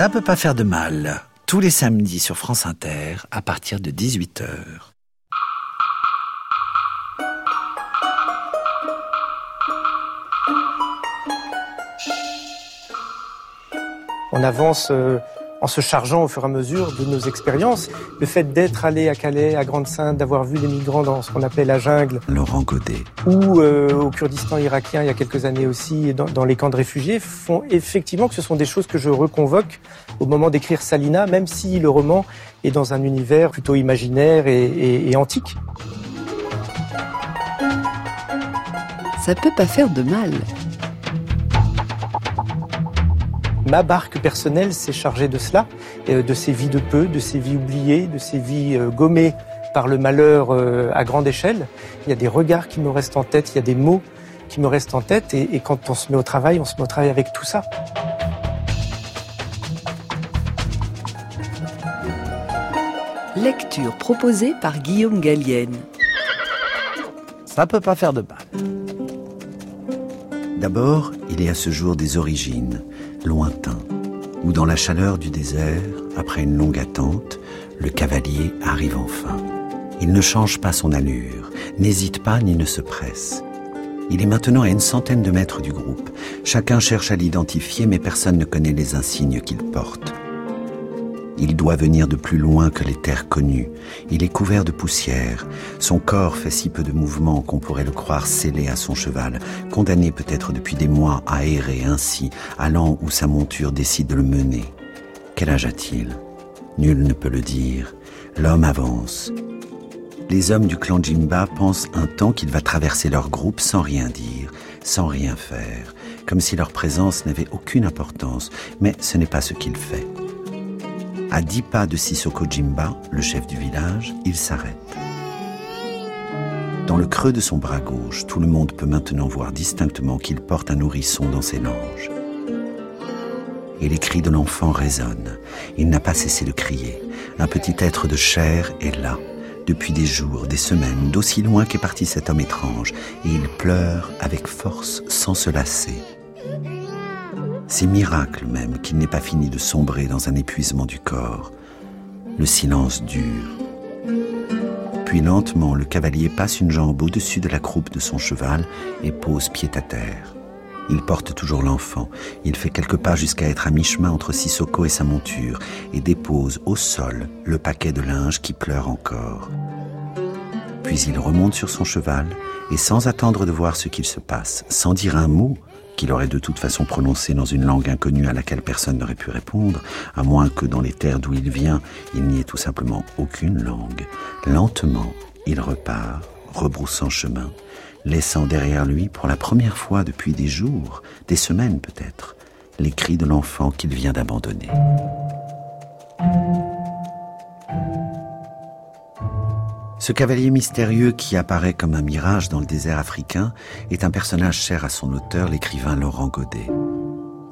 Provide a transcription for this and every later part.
Ça peut pas faire de mal. Tous les samedis sur France Inter à partir de 18h. On avance euh, en se chargeant au fur et à mesure de nos expériences. Le fait d'être allé à Calais, à Grande-Sainte, d'avoir vu les migrants dans ce qu'on appelle la jungle. Laurent Godet. Ou euh, au Kurdistan irakien il y a quelques années aussi, dans, dans, les camps de réfugiés, font effectivement que ce sont des choses que je reconvoque au moment d'écrire Salina, même si le roman est dans un univers plutôt imaginaire et, et, et antique. Ça peut pas faire de mal. Ma barque personnelle s'est chargée de cela, euh, de ces vies de peu, de ces vies oubliées, de ces vies euh, gommées par le malheur euh, à grande échelle. Il y a des regards qui me restent en tête, il y a des mots qui me restent en tête, et, et quand on se met au travail, on se met au travail avec tout ça. Lecture proposée par Guillaume Gallienne. Ça peut pas faire de mal. D'abord, il est à ce jour des origines, lointain, où dans la chaleur du désert, après une longue attente, le cavalier arrive enfin. Il ne change pas son allure, n'hésite pas ni ne se presse. Il est maintenant à une centaine de mètres du groupe. Chacun cherche à l'identifier, mais personne ne connaît les insignes qu'il porte. Il doit venir de plus loin que les terres connues. Il est couvert de poussière. Son corps fait si peu de mouvements qu'on pourrait le croire scellé à son cheval, condamné peut-être depuis des mois à errer ainsi, allant où sa monture décide de le mener. Quel âge a-t-il? Nul ne peut le dire. L'homme avance. Les hommes du clan Jimba pensent un temps qu'il va traverser leur groupe sans rien dire, sans rien faire, comme si leur présence n'avait aucune importance, mais ce n'est pas ce qu'il fait. À dix pas de Sissoko Jimba, le chef du village, il s'arrête. Dans le creux de son bras gauche, tout le monde peut maintenant voir distinctement qu'il porte un nourrisson dans ses langes. Et les cris de l'enfant résonnent. Il n'a pas cessé de crier. Un petit être de chair est là, depuis des jours, des semaines, d'aussi loin qu'est parti cet homme étrange, et il pleure avec force sans se lasser. C'est miracle même qu'il n'ait pas fini de sombrer dans un épuisement du corps. Le silence dure. Puis lentement, le cavalier passe une jambe au-dessus de la croupe de son cheval et pose pied à terre. Il porte toujours l'enfant. Il fait quelques pas jusqu'à être à mi-chemin entre Sissoko et sa monture et dépose au sol le paquet de linge qui pleure encore. Puis il remonte sur son cheval et sans attendre de voir ce qu'il se passe, sans dire un mot, qu'il aurait de toute façon prononcé dans une langue inconnue à laquelle personne n'aurait pu répondre, à moins que dans les terres d'où il vient, il n'y ait tout simplement aucune langue. Lentement, il repart, rebroussant chemin, laissant derrière lui, pour la première fois depuis des jours, des semaines peut-être, les cris de l'enfant qu'il vient d'abandonner. Ce cavalier mystérieux qui apparaît comme un mirage dans le désert africain est un personnage cher à son auteur, l'écrivain Laurent Godet.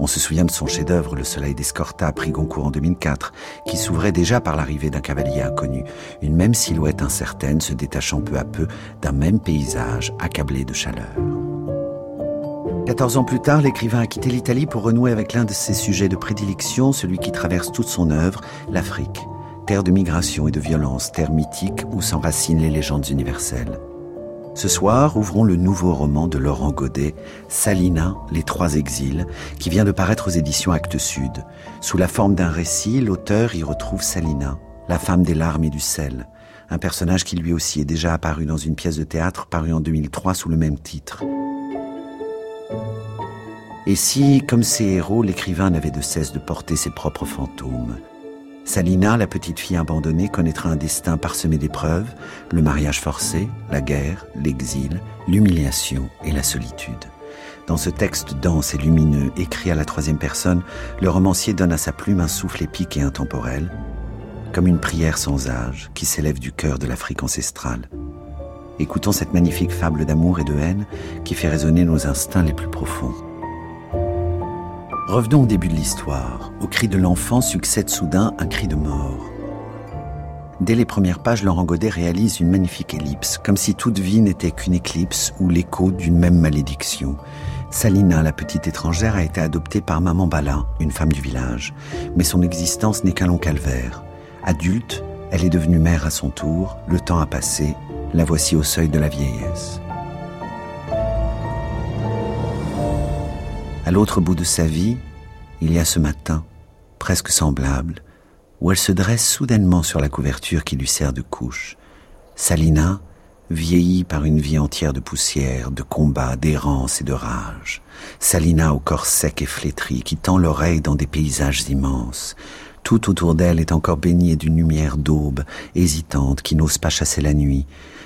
On se souvient de son chef-d'œuvre Le Soleil d'Escorta, prix Goncourt en 2004, qui s'ouvrait déjà par l'arrivée d'un cavalier inconnu, une même silhouette incertaine se détachant peu à peu d'un même paysage accablé de chaleur. 14 ans plus tard, l'écrivain a quitté l'Italie pour renouer avec l'un de ses sujets de prédilection, celui qui traverse toute son œuvre, l'Afrique terre de migration et de violence, terre mythique où s'enracinent les légendes universelles. Ce soir, ouvrons le nouveau roman de Laurent Godet, Salina, Les Trois Exils, qui vient de paraître aux éditions Actes Sud. Sous la forme d'un récit, l'auteur y retrouve Salina, la femme des larmes et du sel, un personnage qui lui aussi est déjà apparu dans une pièce de théâtre parue en 2003 sous le même titre. Et si, comme ses héros, l'écrivain n'avait de cesse de porter ses propres fantômes, Salina, la petite fille abandonnée, connaîtra un destin parsemé d'épreuves, le mariage forcé, la guerre, l'exil, l'humiliation et la solitude. Dans ce texte dense et lumineux, écrit à la troisième personne, le romancier donne à sa plume un souffle épique et intemporel, comme une prière sans âge qui s'élève du cœur de l'Afrique ancestrale. Écoutons cette magnifique fable d'amour et de haine qui fait résonner nos instincts les plus profonds. Revenons au début de l'histoire. Au cri de l'enfant succède soudain un cri de mort. Dès les premières pages, Laurent Godet réalise une magnifique ellipse, comme si toute vie n'était qu'une éclipse ou l'écho d'une même malédiction. Salina, la petite étrangère, a été adoptée par Maman Bala, une femme du village. Mais son existence n'est qu'un long calvaire. Adulte, elle est devenue mère à son tour, le temps a passé, la voici au seuil de la vieillesse. À l'autre bout de sa vie, il y a ce matin, presque semblable, où elle se dresse soudainement sur la couverture qui lui sert de couche. Salina, vieillie par une vie entière de poussière, de combats, d'errance et de rage. Salina au corps sec et flétri, qui tend l'oreille dans des paysages immenses. Tout autour d'elle est encore baigné d'une lumière d'aube, hésitante, qui n'ose pas chasser la nuit.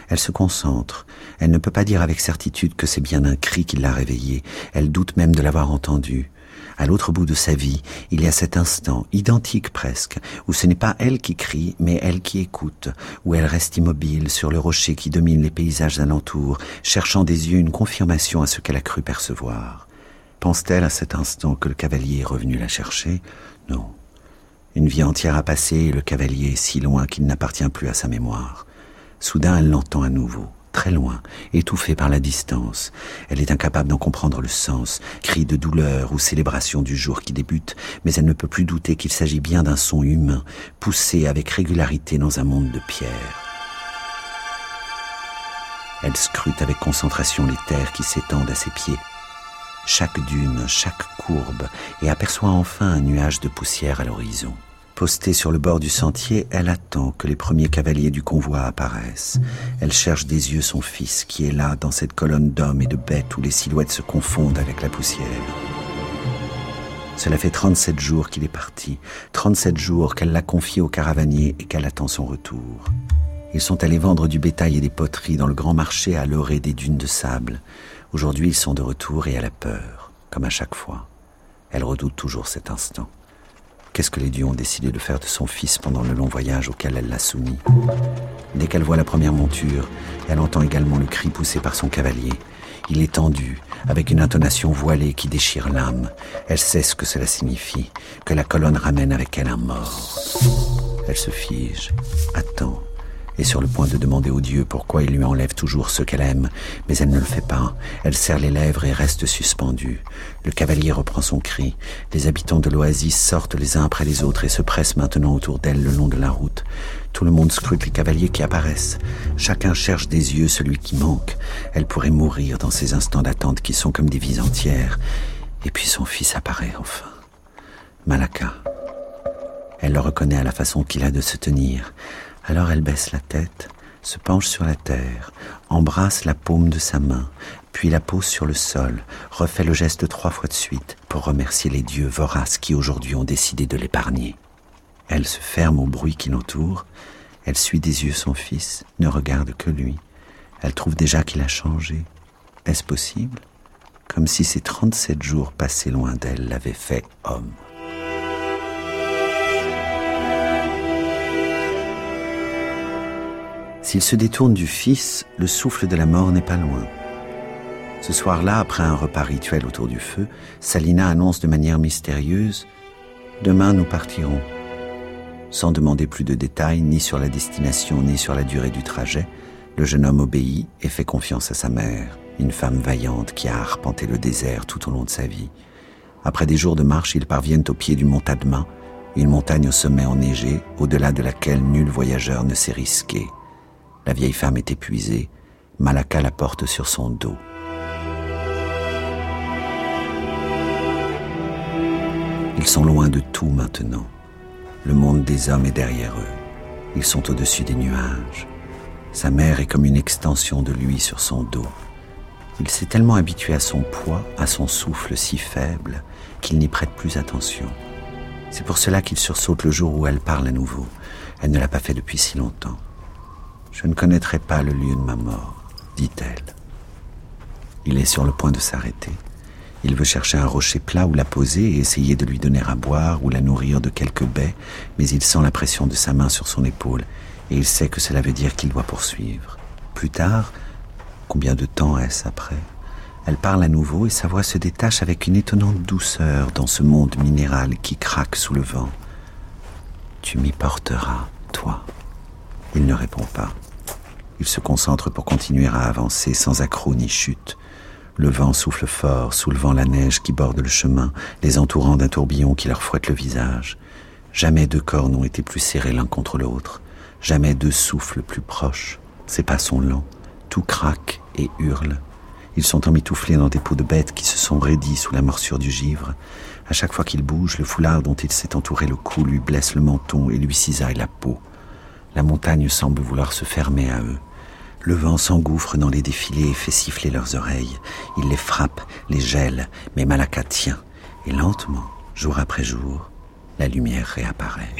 Elle se concentre. Elle ne peut pas dire avec certitude que c'est bien un cri qui l'a réveillée. Elle doute même de l'avoir entendu. À l'autre bout de sa vie, il y a cet instant, identique presque, où ce n'est pas elle qui crie, mais elle qui écoute, où elle reste immobile sur le rocher qui domine les paysages alentours, cherchant des yeux une confirmation à ce qu'elle a cru percevoir. Pense-t-elle à cet instant que le cavalier est revenu la chercher? Non. Une vie entière a passé et le cavalier est si loin qu'il n'appartient plus à sa mémoire. Soudain, elle l'entend à nouveau très loin, étouffée par la distance. Elle est incapable d'en comprendre le sens, cri de douleur ou célébration du jour qui débute, mais elle ne peut plus douter qu'il s'agit bien d'un son humain, poussé avec régularité dans un monde de pierre. Elle scrute avec concentration les terres qui s'étendent à ses pieds, chaque dune, chaque courbe, et aperçoit enfin un nuage de poussière à l'horizon. Postée sur le bord du sentier, elle attend que les premiers cavaliers du convoi apparaissent. Elle cherche des yeux son fils, qui est là, dans cette colonne d'hommes et de bêtes où les silhouettes se confondent avec la poussière. Cela fait 37 jours qu'il est parti, 37 jours qu'elle l'a confié au caravanier et qu'elle attend son retour. Ils sont allés vendre du bétail et des poteries dans le grand marché à l'orée des dunes de sable. Aujourd'hui, ils sont de retour et elle a peur, comme à chaque fois. Elle redoute toujours cet instant. Qu'est-ce que les dieux ont décidé de faire de son fils pendant le long voyage auquel elle l'a soumis Dès qu'elle voit la première monture, elle entend également le cri poussé par son cavalier. Il est tendu, avec une intonation voilée qui déchire l'âme. Elle sait ce que cela signifie, que la colonne ramène avec elle un mort. Elle se fige, attend, est sur le point de demander au Dieu pourquoi il lui enlève toujours ce qu'elle aime, mais elle ne le fait pas. Elle serre les lèvres et reste suspendue. Le cavalier reprend son cri. Les habitants de l'oasis sortent les uns après les autres et se pressent maintenant autour d'elle le long de la route. Tout le monde scrute les cavaliers qui apparaissent. Chacun cherche des yeux celui qui manque. Elle pourrait mourir dans ces instants d'attente qui sont comme des vies entières. Et puis son fils apparaît enfin. Malaka. Elle le reconnaît à la façon qu'il a de se tenir. Alors elle baisse la tête, se penche sur la terre, embrasse la paume de sa main, puis la pose sur le sol, refait le geste trois fois de suite pour remercier les dieux voraces qui aujourd'hui ont décidé de l'épargner. Elle se ferme au bruit qui l'entoure, elle suit des yeux son fils, ne regarde que lui. Elle trouve déjà qu'il a changé. Est-ce possible? Comme si ces trente-sept jours passés loin d'elle l'avaient fait homme. S'il se détourne du Fils, le souffle de la mort n'est pas loin. Ce soir-là, après un repas rituel autour du feu, Salina annonce de manière mystérieuse ⁇ Demain nous partirons ⁇ Sans demander plus de détails, ni sur la destination, ni sur la durée du trajet, le jeune homme obéit et fait confiance à sa mère, une femme vaillante qui a arpenté le désert tout au long de sa vie. Après des jours de marche, ils parviennent au pied du mont Tadma, une montagne au sommet enneigé, au-delà de laquelle nul voyageur ne s'est risqué. La vieille femme est épuisée. Malaka la porte sur son dos. Ils sont loin de tout maintenant. Le monde des hommes est derrière eux. Ils sont au-dessus des nuages. Sa mère est comme une extension de lui sur son dos. Il s'est tellement habitué à son poids, à son souffle si faible, qu'il n'y prête plus attention. C'est pour cela qu'il sursaute le jour où elle parle à nouveau. Elle ne l'a pas fait depuis si longtemps. Je ne connaîtrai pas le lieu de ma mort, dit-elle. Il est sur le point de s'arrêter. Il veut chercher un rocher plat où la poser et essayer de lui donner à boire ou la nourrir de quelques baies, mais il sent la pression de sa main sur son épaule et il sait que cela veut dire qu'il doit poursuivre. Plus tard, combien de temps est-ce après? Elle parle à nouveau et sa voix se détache avec une étonnante douceur dans ce monde minéral qui craque sous le vent. Tu m'y porteras, toi Il ne répond pas. Il se concentre pour continuer à avancer sans accroc ni chute. Le vent souffle fort, soulevant la neige qui borde le chemin, les entourant d'un tourbillon qui leur fouette le visage. Jamais deux corps n'ont été plus serrés l'un contre l'autre. Jamais deux souffles plus proches. Ses pas sont lents. Tout craque et hurle. Ils sont emmitouflés dans des peaux de bêtes qui se sont raidis sous la morsure du givre. À chaque fois qu'il bouge, le foulard dont il s'est entouré le cou lui blesse le menton et lui cisaille la peau. La montagne semble vouloir se fermer à eux. Le vent s'engouffre dans les défilés et fait siffler leurs oreilles. Il les frappe, les gèle, mais Malaka tient. Et lentement, jour après jour, la lumière réapparaît.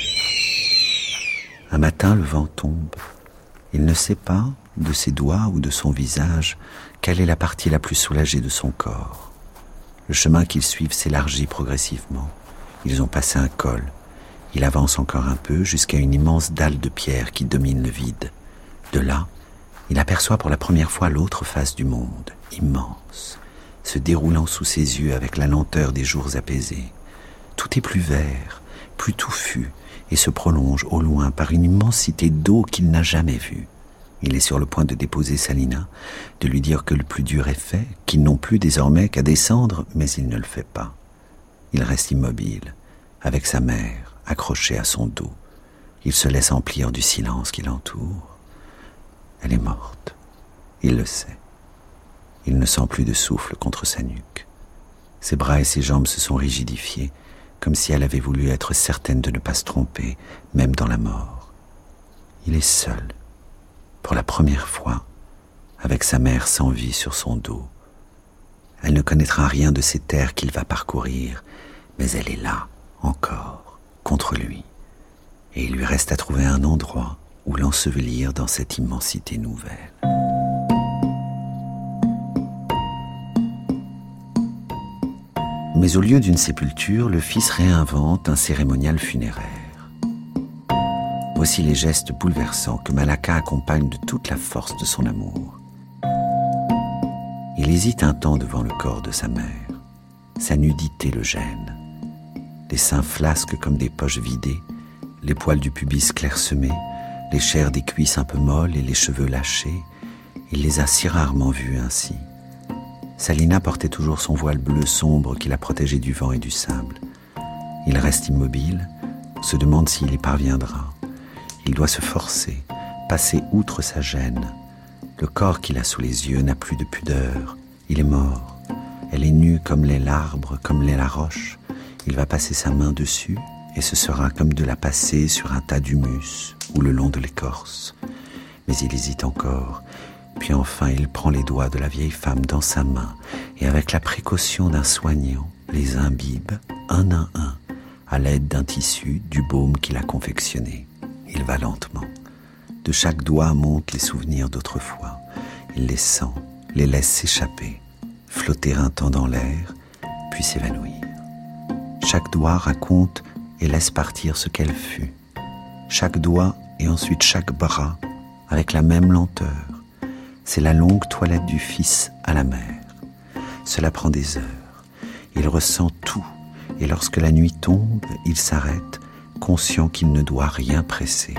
Un matin, le vent tombe. Il ne sait pas, de ses doigts ou de son visage, quelle est la partie la plus soulagée de son corps. Le chemin qu'ils suivent s'élargit progressivement. Ils ont passé un col. Il avance encore un peu jusqu'à une immense dalle de pierre qui domine le vide. De là, il aperçoit pour la première fois l'autre face du monde, immense, se déroulant sous ses yeux avec la lenteur des jours apaisés. Tout est plus vert, plus touffu, et se prolonge au loin par une immensité d'eau qu'il n'a jamais vue. Il est sur le point de déposer Salina, de lui dire que le plus dur est fait, qu'ils n'ont plus désormais qu'à descendre, mais il ne le fait pas. Il reste immobile, avec sa mère accrochée à son dos. Il se laisse emplir du silence qui l'entoure. Elle est morte. Il le sait. Il ne sent plus de souffle contre sa nuque. Ses bras et ses jambes se sont rigidifiés, comme si elle avait voulu être certaine de ne pas se tromper, même dans la mort. Il est seul pour la première fois, avec sa mère sans vie sur son dos. Elle ne connaîtra rien de ces terres qu'il va parcourir, mais elle est là, encore, contre lui. Et il lui reste à trouver un endroit où l'ensevelir dans cette immensité nouvelle. Mais au lieu d'une sépulture, le fils réinvente un cérémonial funéraire. Voici les gestes bouleversants que Malaka accompagne de toute la force de son amour. Il hésite un temps devant le corps de sa mère. Sa nudité le gêne. Les seins flasques comme des poches vidées, les poils du pubis clairsemés, les chairs des cuisses un peu molles et les cheveux lâchés. Il les a si rarement vus ainsi. Salina portait toujours son voile bleu sombre qui la protégeait du vent et du sable. Il reste immobile, se demande s'il y parviendra. Il doit se forcer, passer outre sa gêne. Le corps qu'il a sous les yeux n'a plus de pudeur. Il est mort. Elle est nue comme l'est l'arbre, comme l'est la roche. Il va passer sa main dessus et ce sera comme de la passer sur un tas d'humus ou le long de l'écorce. Mais il hésite encore. Puis enfin il prend les doigts de la vieille femme dans sa main et avec la précaution d'un soignant les imbibe un à un à l'aide d'un tissu du baume qu'il a confectionné. Il va lentement. De chaque doigt montent les souvenirs d'autrefois. Il les sent, les laisse s'échapper, flotter un temps dans l'air, puis s'évanouir. Chaque doigt raconte et laisse partir ce qu'elle fut. Chaque doigt et ensuite chaque bras, avec la même lenteur. C'est la longue toilette du fils à la mère. Cela prend des heures. Il ressent tout, et lorsque la nuit tombe, il s'arrête conscient qu'il ne doit rien presser.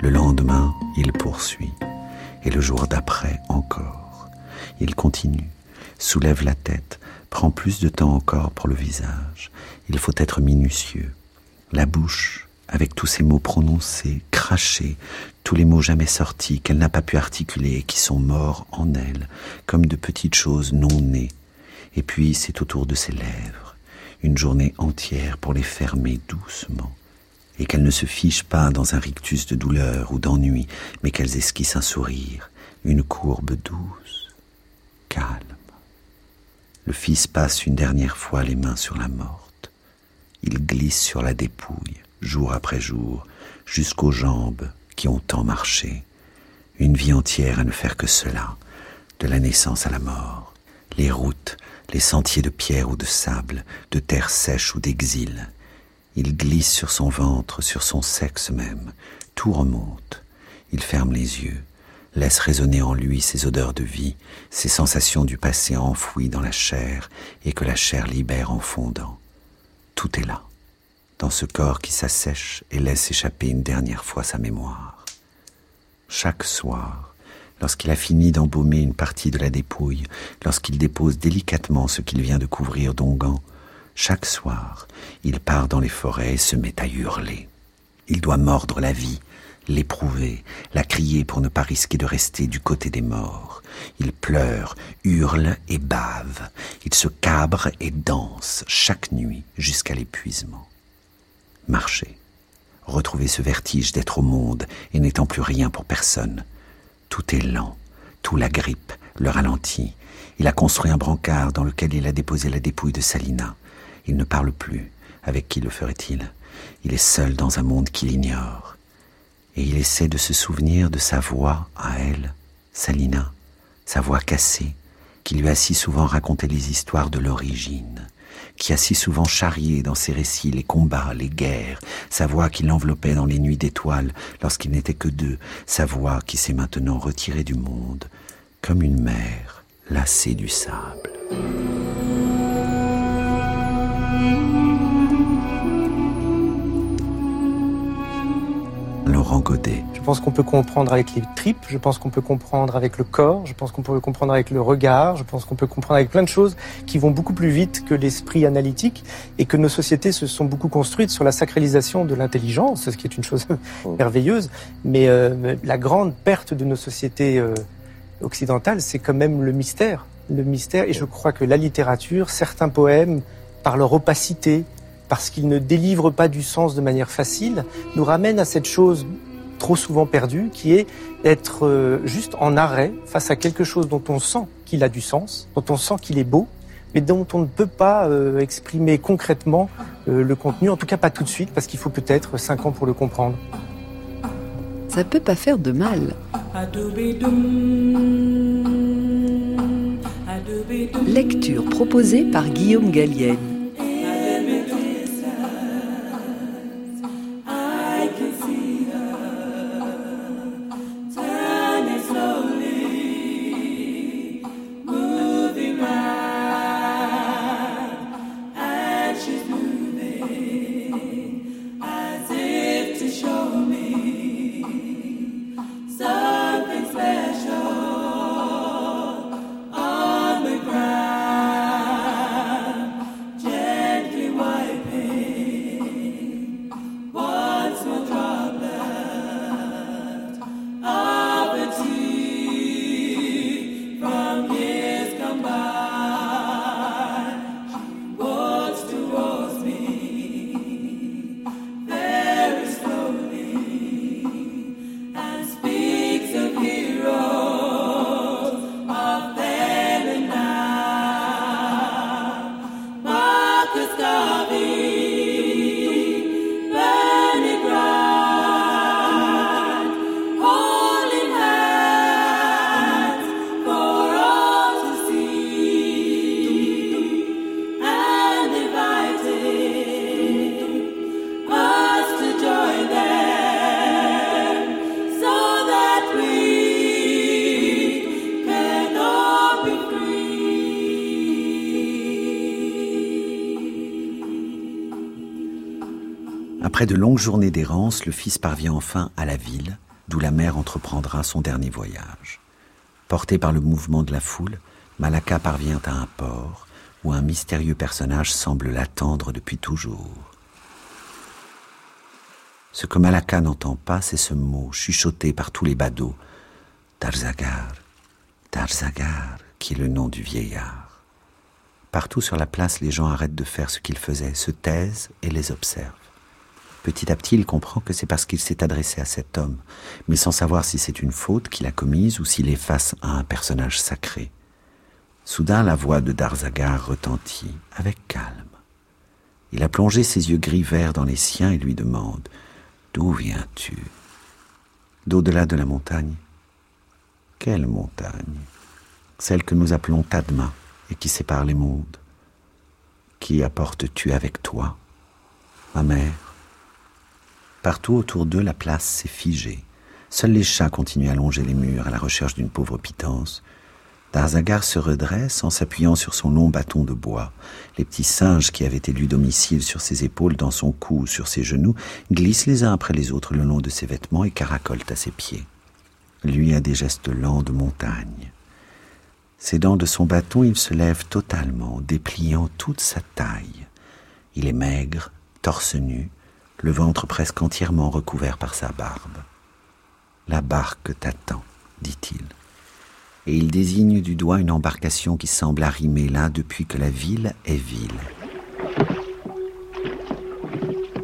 Le lendemain, il poursuit, et le jour d'après encore. Il continue, soulève la tête, prend plus de temps encore pour le visage. Il faut être minutieux. La bouche, avec tous ces mots prononcés, crachés, tous les mots jamais sortis qu'elle n'a pas pu articuler et qui sont morts en elle, comme de petites choses non nées. Et puis c'est autour de ses lèvres une journée entière pour les fermer doucement, et qu'elles ne se fichent pas dans un rictus de douleur ou d'ennui, mais qu'elles esquissent un sourire, une courbe douce, calme. Le fils passe une dernière fois les mains sur la morte. Il glisse sur la dépouille, jour après jour, jusqu'aux jambes qui ont tant marché. Une vie entière à ne faire que cela, de la naissance à la mort. Les routes, les sentiers de pierre ou de sable, de terre sèche ou d'exil. Il glisse sur son ventre, sur son sexe même. Tout remonte. Il ferme les yeux, laisse résonner en lui ses odeurs de vie, ses sensations du passé enfouies dans la chair et que la chair libère en fondant. Tout est là, dans ce corps qui s'assèche et laisse échapper une dernière fois sa mémoire. Chaque soir, lorsqu'il a fini d'embaumer une partie de la dépouille, lorsqu'il dépose délicatement ce qu'il vient de couvrir d'onguent, chaque soir, il part dans les forêts et se met à hurler. Il doit mordre la vie, l'éprouver, la crier pour ne pas risquer de rester du côté des morts. Il pleure, hurle et bave. Il se cabre et danse chaque nuit jusqu'à l'épuisement. Marcher, retrouver ce vertige d'être au monde et n'étant plus rien pour personne. Tout est lent, tout la grippe, le ralentit. Il a construit un brancard dans lequel il a déposé la dépouille de Salina. Il ne parle plus. Avec qui le ferait-il? Il est seul dans un monde qu'il ignore et il essaie de se souvenir de sa voix à elle, Salina, sa voix cassée, qui lui a si souvent raconté les histoires de l'origine, qui a si souvent charrié dans ses récits les combats, les guerres, sa voix qui l'enveloppait dans les nuits d'étoiles lorsqu'il n'était que deux, sa voix qui s'est maintenant retirée du monde, comme une mer lassée du sable. Laurent Godet. Je pense qu'on peut comprendre avec les tripes, je pense qu'on peut comprendre avec le corps, je pense qu'on peut comprendre avec le regard, je pense qu'on peut comprendre avec plein de choses qui vont beaucoup plus vite que l'esprit analytique et que nos sociétés se sont beaucoup construites sur la sacralisation de l'intelligence, ce qui est une chose merveilleuse. Mais euh, la grande perte de nos sociétés euh, occidentales, c'est quand même le mystère. Le mystère, et je crois que la littérature, certains poèmes, par leur opacité, parce qu'il ne délivre pas du sens de manière facile, nous ramène à cette chose trop souvent perdue, qui est d'être euh, juste en arrêt face à quelque chose dont on sent qu'il a du sens, dont on sent qu'il est beau, mais dont on ne peut pas euh, exprimer concrètement euh, le contenu, en tout cas pas tout de suite, parce qu'il faut peut-être cinq ans pour le comprendre. Ça peut pas faire de mal. Lecture proposée par Guillaume Gallienne. Après de longues journées d'errance, le fils parvient enfin à la ville, d'où la mère entreprendra son dernier voyage. Porté par le mouvement de la foule, Malaka parvient à un port où un mystérieux personnage semble l'attendre depuis toujours. Ce que Malaka n'entend pas, c'est ce mot chuchoté par tous les badauds, Tarzagar, Tarzagar, qui est le nom du vieillard. Partout sur la place, les gens arrêtent de faire ce qu'ils faisaient, se taisent et les observent. Petit à petit, il comprend que c'est parce qu'il s'est adressé à cet homme, mais sans savoir si c'est une faute qu'il a commise ou s'il est face à un personnage sacré. Soudain, la voix de Darzagar retentit, avec calme. Il a plongé ses yeux gris-verts dans les siens et lui demande D'où viens-tu? D'au-delà de la montagne. Quelle montagne? Celle que nous appelons Tadma et qui sépare les mondes. Qui apportes-tu avec toi Ma mère? Partout autour d'eux, la place s'est figée. Seuls les chats continuent à longer les murs à la recherche d'une pauvre pitance. Darzagar se redresse en s'appuyant sur son long bâton de bois. Les petits singes qui avaient élu domicile sur ses épaules, dans son cou ou sur ses genoux, glissent les uns après les autres le long de ses vêtements et caracolent à ses pieds. Lui a des gestes lents de montagne. Ses dents de son bâton, il se lève totalement, dépliant toute sa taille. Il est maigre, torse nu, le ventre presque entièrement recouvert par sa barbe. La barque t'attend, dit-il et il désigne du doigt une embarcation qui semble arrimer là depuis que la ville est ville.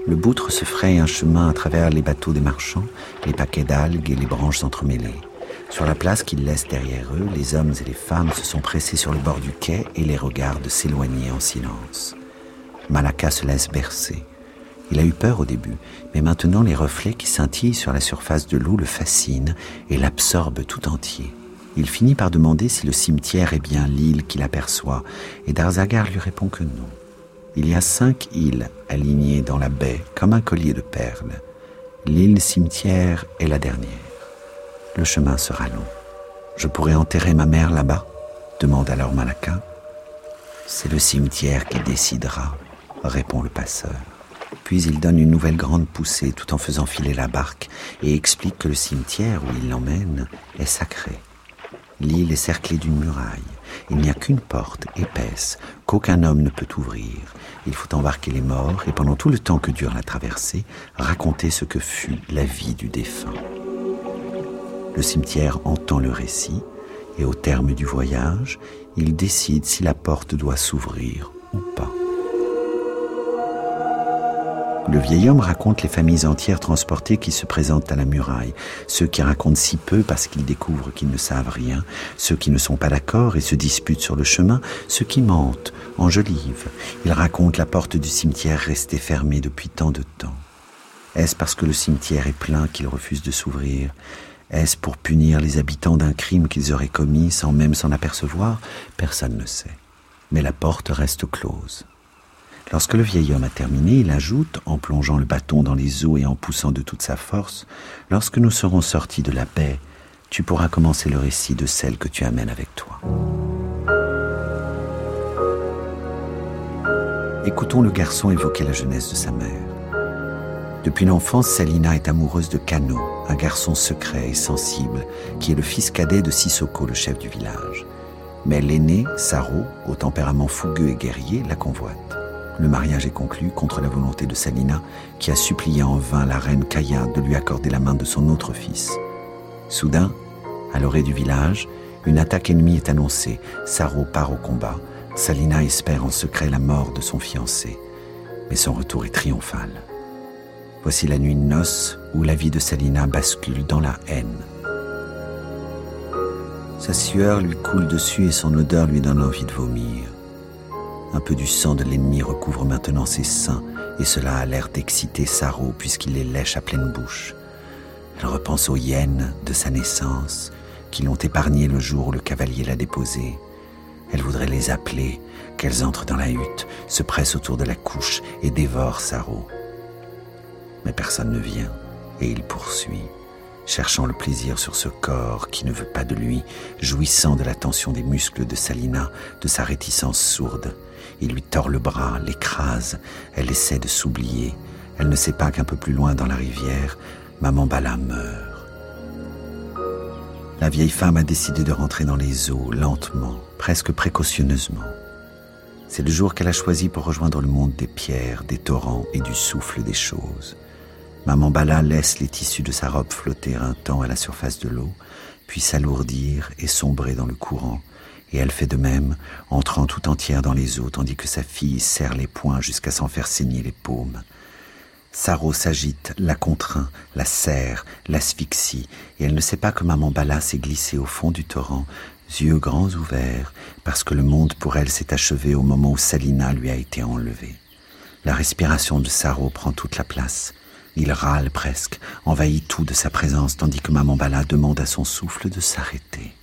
Le boutre se fraye un chemin à travers les bateaux des marchands, les paquets d'algues et les branches entremêlées. Sur la place qu'il laisse derrière eux, les hommes et les femmes se sont pressés sur le bord du quai et les regardent s'éloigner en silence. Malaka se laisse bercer. Il a eu peur au début, mais maintenant les reflets qui scintillent sur la surface de l'eau le fascinent et l'absorbent tout entier. Il finit par demander si le cimetière est bien l'île qu'il aperçoit, et Darzagar lui répond que non. Il y a cinq îles alignées dans la baie comme un collier de perles. L'île cimetière est la dernière. Le chemin sera long. Je pourrais enterrer ma mère là-bas? demande alors Malaka. C'est le cimetière qui décidera, répond le passeur. Puis il donne une nouvelle grande poussée tout en faisant filer la barque et explique que le cimetière où il l'emmène est sacré. L'île est cerclée d'une muraille. Il n'y a qu'une porte épaisse qu'aucun homme ne peut ouvrir. Il faut embarquer les morts et pendant tout le temps que dure la traversée, raconter ce que fut la vie du défunt. Le cimetière entend le récit et au terme du voyage, il décide si la porte doit s'ouvrir ou pas. Le vieil homme raconte les familles entières transportées qui se présentent à la muraille, ceux qui racontent si peu parce qu'ils découvrent qu'ils ne savent rien, ceux qui ne sont pas d'accord et se disputent sur le chemin, ceux qui mentent, enjolivent. Il raconte la porte du cimetière restée fermée depuis tant de temps. Est-ce parce que le cimetière est plein qu'il refuse de s'ouvrir? Est-ce pour punir les habitants d'un crime qu'ils auraient commis sans même s'en apercevoir? Personne ne sait. Mais la porte reste close. Lorsque le vieil homme a terminé, il ajoute, en plongeant le bâton dans les eaux et en poussant de toute sa force, Lorsque nous serons sortis de la baie, tu pourras commencer le récit de celle que tu amènes avec toi. Écoutons le garçon évoquer la jeunesse de sa mère. Depuis l'enfance, Salina est amoureuse de Kano, un garçon secret et sensible, qui est le fils cadet de Sissoko, le chef du village. Mais l'aîné, Saro, au tempérament fougueux et guerrier, la convoite. Le mariage est conclu contre la volonté de Salina, qui a supplié en vain la reine Kaya de lui accorder la main de son autre fils. Soudain, à l'orée du village, une attaque ennemie est annoncée. Saro part au combat. Salina espère en secret la mort de son fiancé. Mais son retour est triomphal. Voici la nuit de noces où la vie de Salina bascule dans la haine. Sa sueur lui coule dessus et son odeur lui donne envie de vomir. Un peu du sang de l'ennemi recouvre maintenant ses seins, et cela a l'air d'exciter Saro puisqu'il les lèche à pleine bouche. Elle repense aux hyènes de sa naissance, qui l'ont épargné le jour où le cavalier l'a déposé. Elle voudrait les appeler, qu'elles entrent dans la hutte, se pressent autour de la couche et dévorent Saro. Mais personne ne vient, et il poursuit, cherchant le plaisir sur ce corps qui ne veut pas de lui, jouissant de la tension des muscles de Salina, de sa réticence sourde. Il lui tord le bras, l'écrase. Elle essaie de s'oublier. Elle ne sait pas qu'un peu plus loin dans la rivière, Maman Bala meurt. La vieille femme a décidé de rentrer dans les eaux, lentement, presque précautionneusement. C'est le jour qu'elle a choisi pour rejoindre le monde des pierres, des torrents et du souffle des choses. Maman Bala laisse les tissus de sa robe flotter un temps à la surface de l'eau, puis s'alourdir et sombrer dans le courant, et elle fait de même, entrant tout entière dans les eaux, tandis que sa fille serre les poings jusqu'à s'en faire saigner les paumes. Saro s'agite, la contraint, la serre, l'asphyxie, et elle ne sait pas que maman Bala s'est glissée au fond du torrent, yeux grands ouverts, parce que le monde pour elle s'est achevé au moment où Salina lui a été enlevée. La respiration de Saro prend toute la place. Il râle presque, envahit tout de sa présence, tandis que maman Bala demande à son souffle de s'arrêter.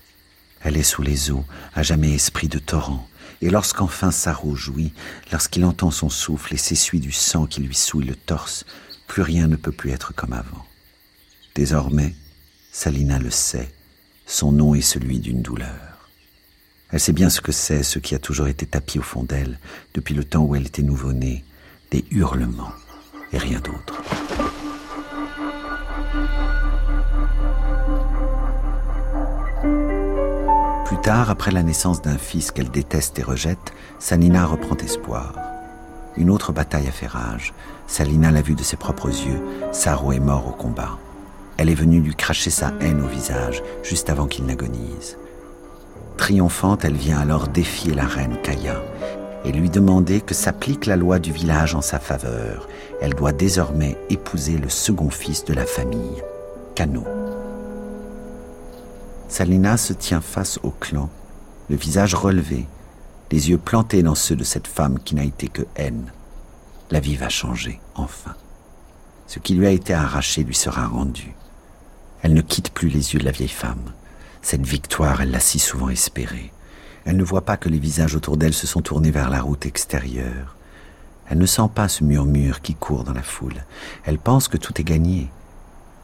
Elle est sous les eaux, à jamais esprit de torrent. Et lorsqu'enfin Saro jouit, lorsqu'il entend son souffle et s'essuie du sang qui lui souille le torse, plus rien ne peut plus être comme avant. Désormais, Salina le sait, son nom est celui d'une douleur. Elle sait bien ce que c'est, ce qui a toujours été tapis au fond d'elle, depuis le temps où elle était nouveau-née, des hurlements et rien d'autre. Après la naissance d'un fils qu'elle déteste et rejette, Salina reprend espoir. Une autre bataille a fait rage. Salina l'a vu de ses propres yeux. Saro est mort au combat. Elle est venue lui cracher sa haine au visage, juste avant qu'il n'agonise. Triomphante, elle vient alors défier la reine Kaya et lui demander que s'applique la loi du village en sa faveur. Elle doit désormais épouser le second fils de la famille, Kano. Salina se tient face au clan, le visage relevé, les yeux plantés dans ceux de cette femme qui n'a été que haine. La vie va changer, enfin. Ce qui lui a été arraché lui sera rendu. Elle ne quitte plus les yeux de la vieille femme. Cette victoire, elle l'a si souvent espérée. Elle ne voit pas que les visages autour d'elle se sont tournés vers la route extérieure. Elle ne sent pas ce murmure qui court dans la foule. Elle pense que tout est gagné.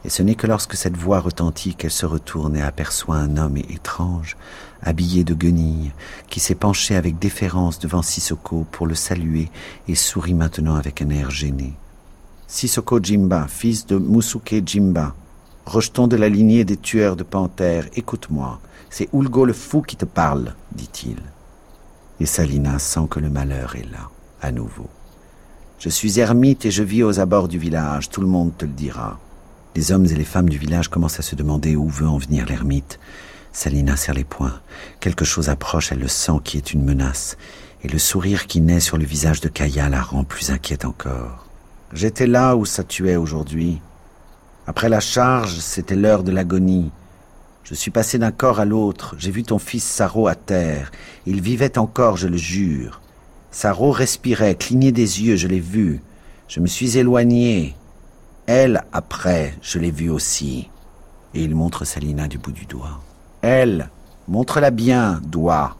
Et ce n'est que lorsque cette voix retentit qu'elle se retourne et aperçoit un homme étrange, habillé de guenilles, qui s'est penché avec déférence devant Sissoko pour le saluer et sourit maintenant avec un air gêné. Sissoko Jimba, fils de Musuke Jimba, rejeton de la lignée des tueurs de panthères, écoute-moi, c'est Ulgo le fou qui te parle, dit-il. Et Salina sent que le malheur est là, à nouveau. Je suis ermite et je vis aux abords du village, tout le monde te le dira. Les hommes et les femmes du village commencent à se demander où veut en venir l'ermite. Salina serre les poings. Quelque chose approche, elle le sent qui est une menace. Et le sourire qui naît sur le visage de Kaya la rend plus inquiète encore. J'étais là où ça tuait aujourd'hui. Après la charge, c'était l'heure de l'agonie. Je suis passé d'un corps à l'autre. J'ai vu ton fils Saro à terre. Il vivait encore, je le jure. Saro respirait, clignait des yeux, je l'ai vu. Je me suis éloigné. Elle, après, je l'ai vue aussi. Et il montre Salina du bout du doigt. Elle, montre-la bien, doigt.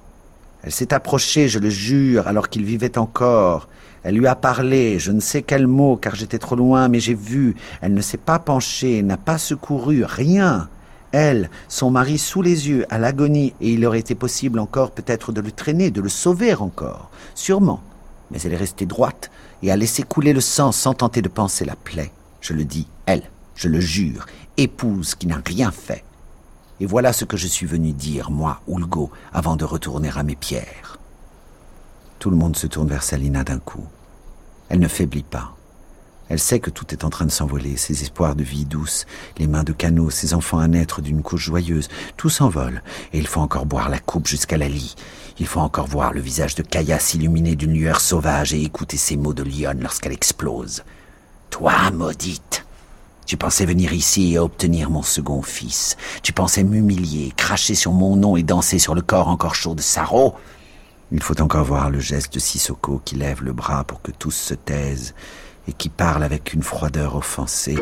Elle s'est approchée, je le jure, alors qu'il vivait encore. Elle lui a parlé, je ne sais quel mot, car j'étais trop loin, mais j'ai vu. Elle ne s'est pas penchée, n'a pas secouru, rien. Elle, son mari sous les yeux, à l'agonie, et il aurait été possible encore peut-être de le traîner, de le sauver encore. Sûrement. Mais elle est restée droite et a laissé couler le sang sans tenter de penser la plaie. Je le dis, elle, je le jure, épouse qui n'a rien fait. Et voilà ce que je suis venu dire, moi, Ulgo, avant de retourner à mes pierres. Tout le monde se tourne vers Salina d'un coup. Elle ne faiblit pas. Elle sait que tout est en train de s'envoler, ses espoirs de vie douce, les mains de canot, ses enfants à naître d'une couche joyeuse, tout s'envole, et il faut encore boire la coupe jusqu'à la lit. Il faut encore voir le visage de Kaya s'illuminer d'une lueur sauvage et écouter ses mots de lionne lorsqu'elle explose. Toi, maudite, tu pensais venir ici et obtenir mon second fils. Tu pensais m'humilier, cracher sur mon nom et danser sur le corps encore chaud de Saro. Il faut encore voir le geste de Sissoko qui lève le bras pour que tous se taisent et qui parle avec une froideur offensée.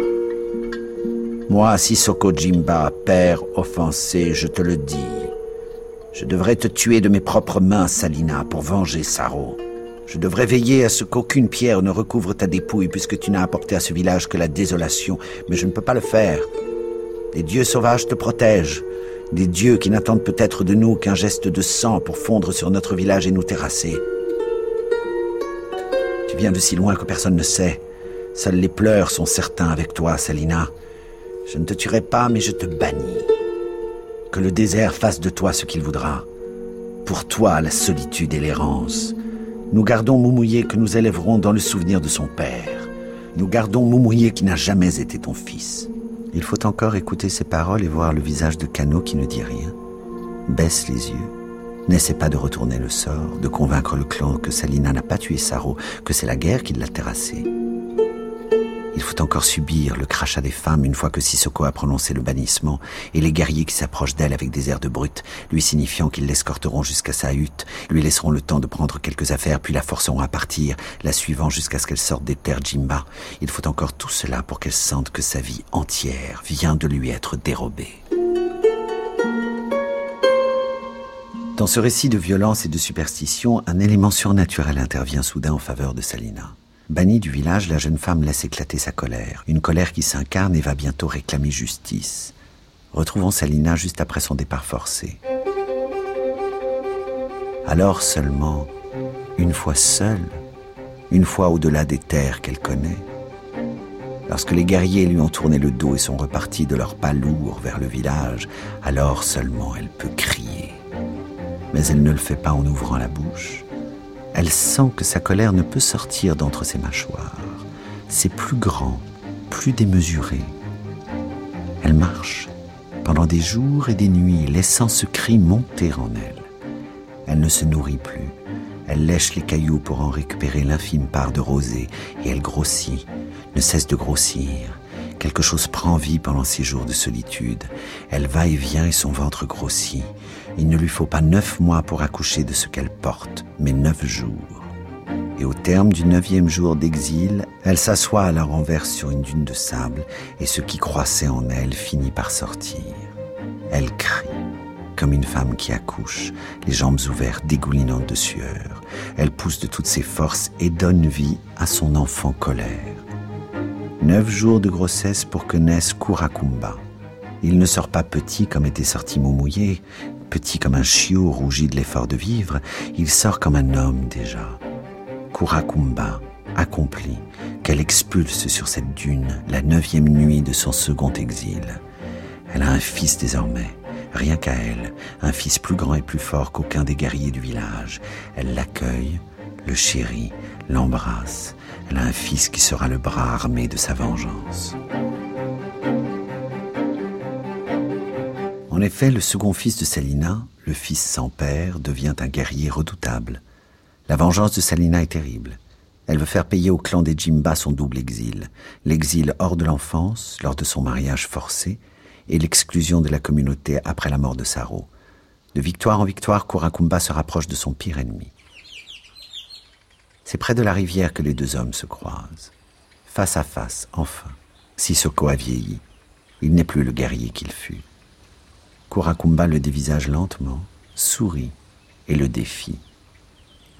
Moi, Sissoko Jimba, père offensé, je te le dis. Je devrais te tuer de mes propres mains, Salina, pour venger Saro. Je devrais veiller à ce qu'aucune pierre ne recouvre ta dépouille puisque tu n'as apporté à ce village que la désolation, mais je ne peux pas le faire. Les dieux sauvages te protègent, des dieux qui n'attendent peut-être de nous qu'un geste de sang pour fondre sur notre village et nous terrasser. Tu viens de si loin que personne ne sait. Seuls les pleurs sont certains avec toi, Salina. Je ne te tuerai pas, mais je te bannis. Que le désert fasse de toi ce qu'il voudra. Pour toi, la solitude et l'errance. Nous gardons Moumouillé que nous élèverons dans le souvenir de son père. Nous gardons Moumouillé qui n'a jamais été ton fils. Il faut encore écouter ces paroles et voir le visage de Cano qui ne dit rien. Baisse les yeux. N'essaie pas de retourner le sort, de convaincre le clan que Salina n'a pas tué Saro, que c'est la guerre qui l'a terrassé. Il faut encore subir le crachat des femmes une fois que Sissoko a prononcé le bannissement, et les guerriers qui s'approchent d'elle avec des airs de brute, lui signifiant qu'ils l'escorteront jusqu'à sa hutte, lui laisseront le temps de prendre quelques affaires, puis la forceront à partir, la suivant jusqu'à ce qu'elle sorte des terres Jimba. Il faut encore tout cela pour qu'elle sente que sa vie entière vient de lui être dérobée. Dans ce récit de violence et de superstition, un élément surnaturel intervient soudain en faveur de Salina. Bannie du village, la jeune femme laisse éclater sa colère, une colère qui s'incarne et va bientôt réclamer justice. Retrouvons Salina juste après son départ forcé. Alors seulement, une fois seule, une fois au-delà des terres qu'elle connaît, lorsque les guerriers lui ont tourné le dos et sont repartis de leurs pas lourds vers le village, alors seulement elle peut crier. Mais elle ne le fait pas en ouvrant la bouche. Elle sent que sa colère ne peut sortir d'entre ses mâchoires. C'est plus grand, plus démesuré. Elle marche pendant des jours et des nuits, laissant ce cri monter en elle. Elle ne se nourrit plus. Elle lèche les cailloux pour en récupérer l'infime part de rosée, et elle grossit, ne cesse de grossir. Quelque chose prend vie pendant ces jours de solitude. Elle va et vient et son ventre grossit. Il ne lui faut pas neuf mois pour accoucher de ce qu'elle porte, mais neuf jours. Et au terme du neuvième jour d'exil, elle s'assoit à la renverse sur une dune de sable, et ce qui croissait en elle finit par sortir. Elle crie comme une femme qui accouche, les jambes ouvertes, dégoulinantes de sueur. Elle pousse de toutes ses forces et donne vie à son enfant colère. Neuf jours de grossesse pour que naisse Kurakumba. Il ne sort pas petit comme était sorti Moumouillé, petit comme un chiot rougi de l'effort de vivre, il sort comme un homme déjà. Kurakumba, accompli, qu'elle expulse sur cette dune, la neuvième nuit de son second exil. Elle a un fils désormais, rien qu'à elle, un fils plus grand et plus fort qu'aucun des guerriers du village. Elle l'accueille, le chérit, l'embrasse. Elle a un fils qui sera le bras armé de sa vengeance. En effet, le second fils de Salina, le fils sans père, devient un guerrier redoutable. La vengeance de Salina est terrible. Elle veut faire payer au clan des Jimba son double exil. L'exil hors de l'enfance, lors de son mariage forcé, et l'exclusion de la communauté après la mort de Saro. De victoire en victoire, Kurakumba se rapproche de son pire ennemi. C'est près de la rivière que les deux hommes se croisent. Face à face, enfin. Sissoko a vieilli. Il n'est plus le guerrier qu'il fut. Kurakumba le dévisage lentement, sourit et le défie.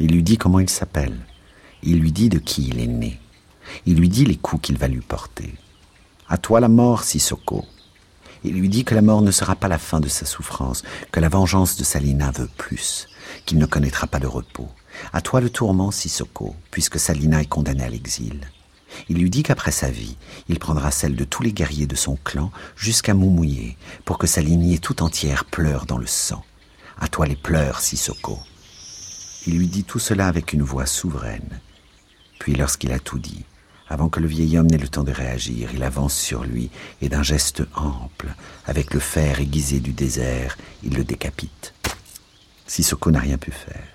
Il lui dit comment il s'appelle. Il lui dit de qui il est né. Il lui dit les coups qu'il va lui porter. À toi la mort, Sissoko. Il lui dit que la mort ne sera pas la fin de sa souffrance, que la vengeance de Salina veut plus, qu'il ne connaîtra pas de repos. À toi le tourment, Sissoko, puisque Salina est condamnée à l'exil. Il lui dit qu'après sa vie, il prendra celle de tous les guerriers de son clan jusqu'à Moumouillé, pour que sa lignée tout entière pleure dans le sang. À toi les pleurs, Sissoko. Il lui dit tout cela avec une voix souveraine. Puis lorsqu'il a tout dit, avant que le vieil homme n'ait le temps de réagir, il avance sur lui et d'un geste ample, avec le fer aiguisé du désert, il le décapite. Sissoko n'a rien pu faire.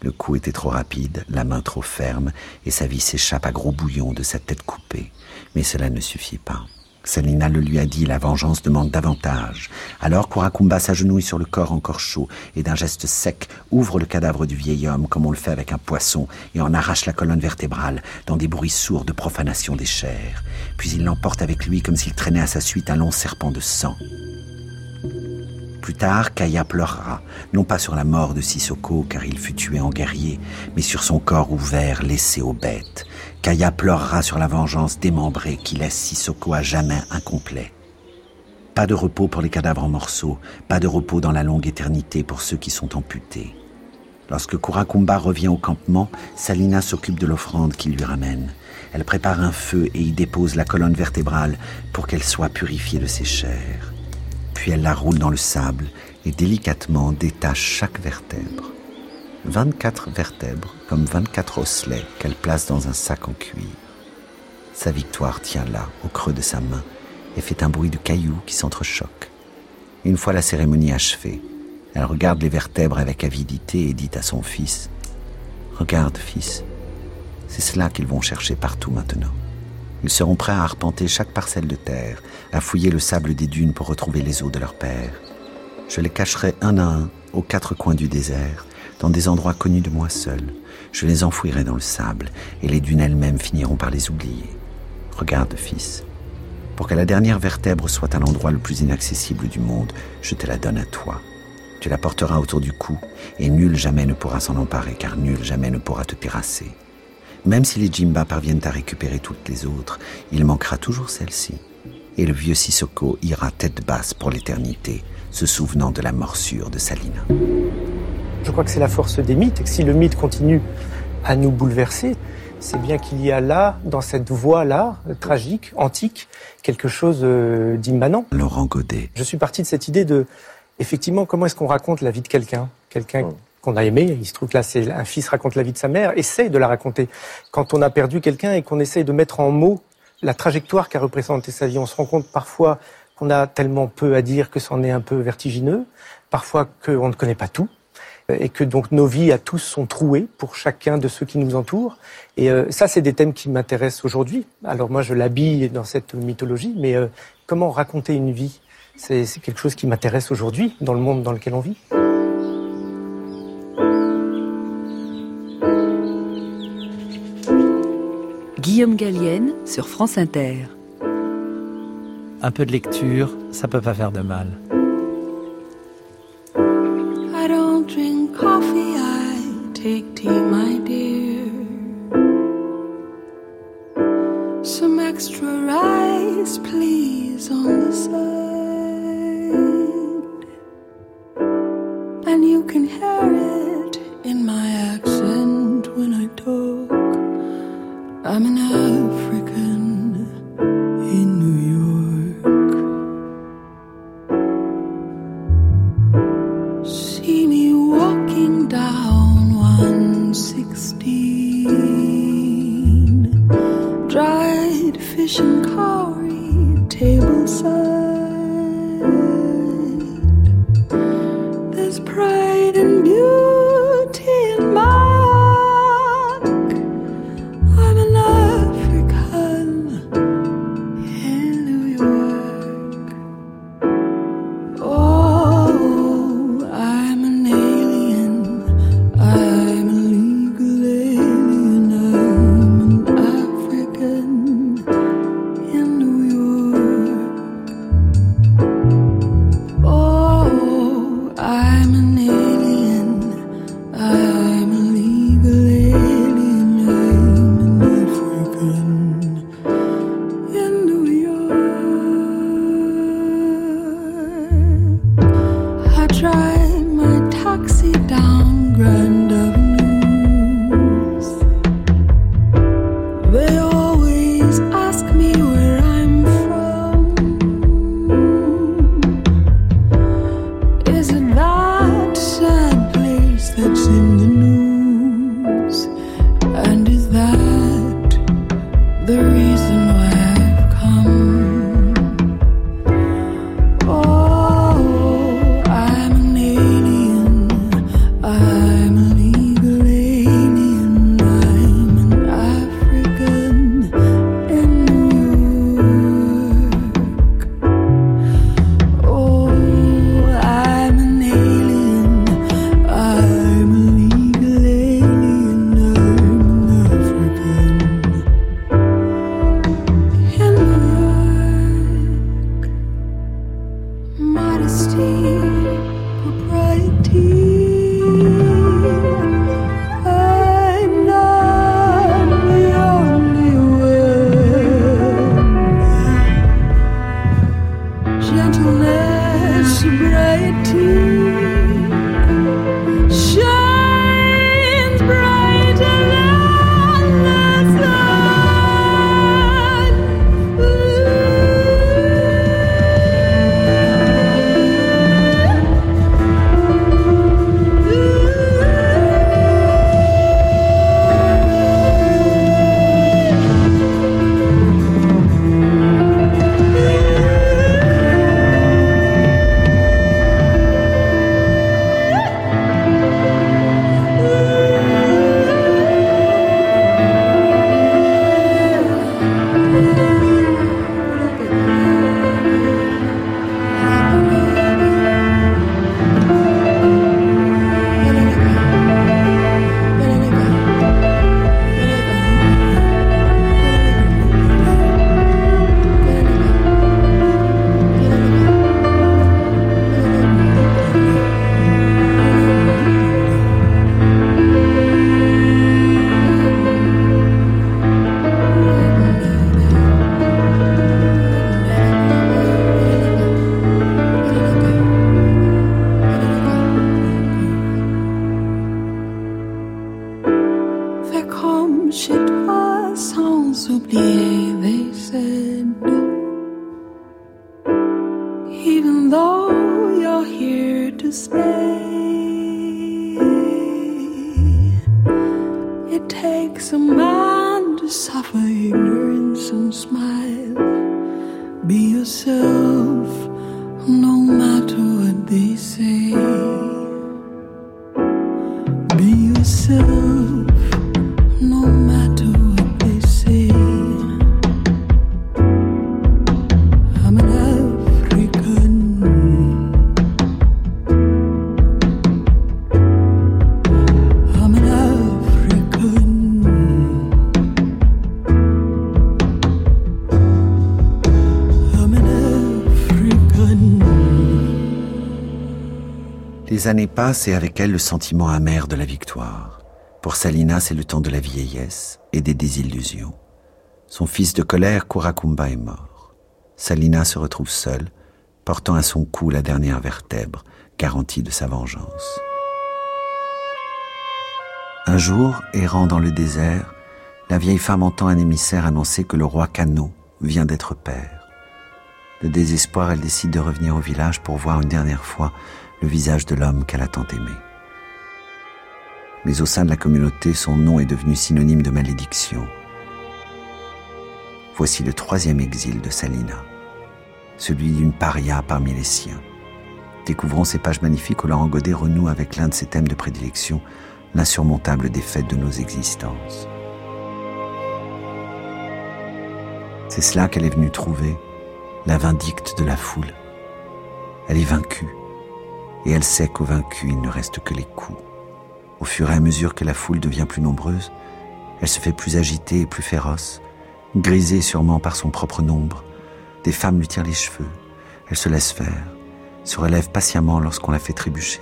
Le coup était trop rapide, la main trop ferme, et sa vie s'échappe à gros bouillons de sa tête coupée. Mais cela ne suffit pas. Salina le lui a dit, la vengeance demande davantage. Alors Kurakumba s'agenouille sur le corps encore chaud et d'un geste sec ouvre le cadavre du vieil homme comme on le fait avec un poisson et en arrache la colonne vertébrale dans des bruits sourds de profanation des chairs. Puis il l'emporte avec lui comme s'il traînait à sa suite un long serpent de sang. Plus tard, Kaya pleurera, non pas sur la mort de Sissoko, car il fut tué en guerrier, mais sur son corps ouvert laissé aux bêtes. Kaya pleurera sur la vengeance démembrée qui laisse Sissoko à jamais incomplet. Pas de repos pour les cadavres en morceaux, pas de repos dans la longue éternité pour ceux qui sont amputés. Lorsque Kurakumba revient au campement, Salina s'occupe de l'offrande qu'il lui ramène. Elle prépare un feu et y dépose la colonne vertébrale pour qu'elle soit purifiée de ses chairs puis elle la roule dans le sable et délicatement détache chaque vertèbre. 24 vertèbres comme 24 osselets qu'elle place dans un sac en cuir. Sa victoire tient là, au creux de sa main, et fait un bruit de cailloux qui s'entrechoquent. Une fois la cérémonie achevée, elle regarde les vertèbres avec avidité et dit à son fils Regarde, fils, c'est cela qu'ils vont chercher partout maintenant. Ils seront prêts à arpenter chaque parcelle de terre, à fouiller le sable des dunes pour retrouver les os de leur père. Je les cacherai un à un aux quatre coins du désert, dans des endroits connus de moi seul. Je les enfouirai dans le sable, et les dunes elles-mêmes finiront par les oublier. Regarde, fils. Pour que la dernière vertèbre soit à l'endroit le plus inaccessible du monde, je te la donne à toi. Tu la porteras autour du cou, et nul jamais ne pourra s'en emparer, car nul jamais ne pourra te terrasser. Même si les Jimba parviennent à récupérer toutes les autres, il manquera toujours celle-ci. Et le vieux Sissoko ira tête basse pour l'éternité, se souvenant de la morsure de Salina. Je crois que c'est la force des mythes et que si le mythe continue à nous bouleverser, c'est bien qu'il y a là, dans cette voie-là, tragique, antique, quelque chose euh, d'immanent. Laurent Godet. Je suis parti de cette idée de, effectivement, comment est-ce qu'on raconte la vie de quelqu'un? Quelqu'un Mm. Qu'on a aimé, il se trouve que là, c'est un fils raconte la vie de sa mère, essaye de la raconter. Quand on a perdu quelqu'un et qu'on essaye de mettre en mots la trajectoire qu'a représenté sa vie, on se rend compte parfois qu'on a tellement peu à dire que c'en est un peu vertigineux, parfois qu'on ne connaît pas tout, et que donc nos vies à tous sont trouées pour chacun de ceux qui nous entourent. Et euh, ça, c'est des thèmes qui m'intéressent aujourd'hui. Alors moi, je l'habille dans cette mythologie, mais euh, comment raconter une vie? C'est quelque chose qui m'intéresse aujourd'hui dans le monde dans lequel on vit. Guillaume Gallienne sur France Inter. Un peu de lecture, ça peut pas faire de mal. I don't drink coffee, I take tea, my dear. Some extra rice, please, on the side. And you can hear it in my accent I'm in Africa. Années passent et avec elles le sentiment amer de la victoire. Pour Salina, c'est le temps de la vieillesse et des désillusions. Son fils de colère, Kurakumba, est mort. Salina se retrouve seule, portant à son cou la dernière vertèbre, garantie de sa vengeance. Un jour, errant dans le désert, la vieille femme entend un émissaire annoncer que le roi Kano vient d'être père. De désespoir, elle décide de revenir au village pour voir une dernière fois le visage de l'homme qu'elle a tant aimé. Mais au sein de la communauté, son nom est devenu synonyme de malédiction. Voici le troisième exil de Salina, celui d'une paria parmi les siens. Découvrons ces pages magnifiques où Laurent Godet renoue avec l'un de ses thèmes de prédilection, l'insurmontable défaite de nos existences. C'est cela qu'elle est venue trouver, la vindicte de la foule. Elle est vaincue, et elle sait qu'au vaincu il ne reste que les coups. Au fur et à mesure que la foule devient plus nombreuse, elle se fait plus agitée et plus féroce, grisée sûrement par son propre nombre. Des femmes lui tirent les cheveux, elle se laisse faire, se relève patiemment lorsqu'on la fait trébucher.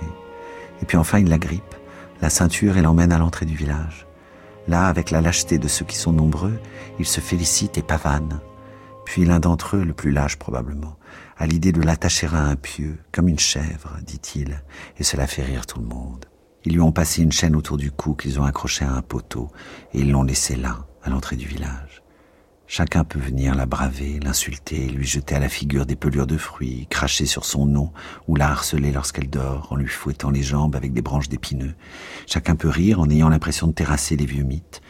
Et puis enfin il la grippe, la ceinture et l'emmène à l'entrée du village. Là, avec la lâcheté de ceux qui sont nombreux, il se félicite et pavane. Puis l'un d'entre eux, le plus lâche probablement, a l'idée de l'attacher à un pieu, comme une chèvre, dit-il, et cela fait rire tout le monde. Ils lui ont passé une chaîne autour du cou qu'ils ont accrochée à un poteau, et ils l'ont laissée là, à l'entrée du village. Chacun peut venir la braver, l'insulter, lui jeter à la figure des pelures de fruits, cracher sur son nom ou la harceler lorsqu'elle dort en lui fouettant les jambes avec des branches d'épineux. Chacun peut rire en ayant l'impression de terrasser les vieux mythes.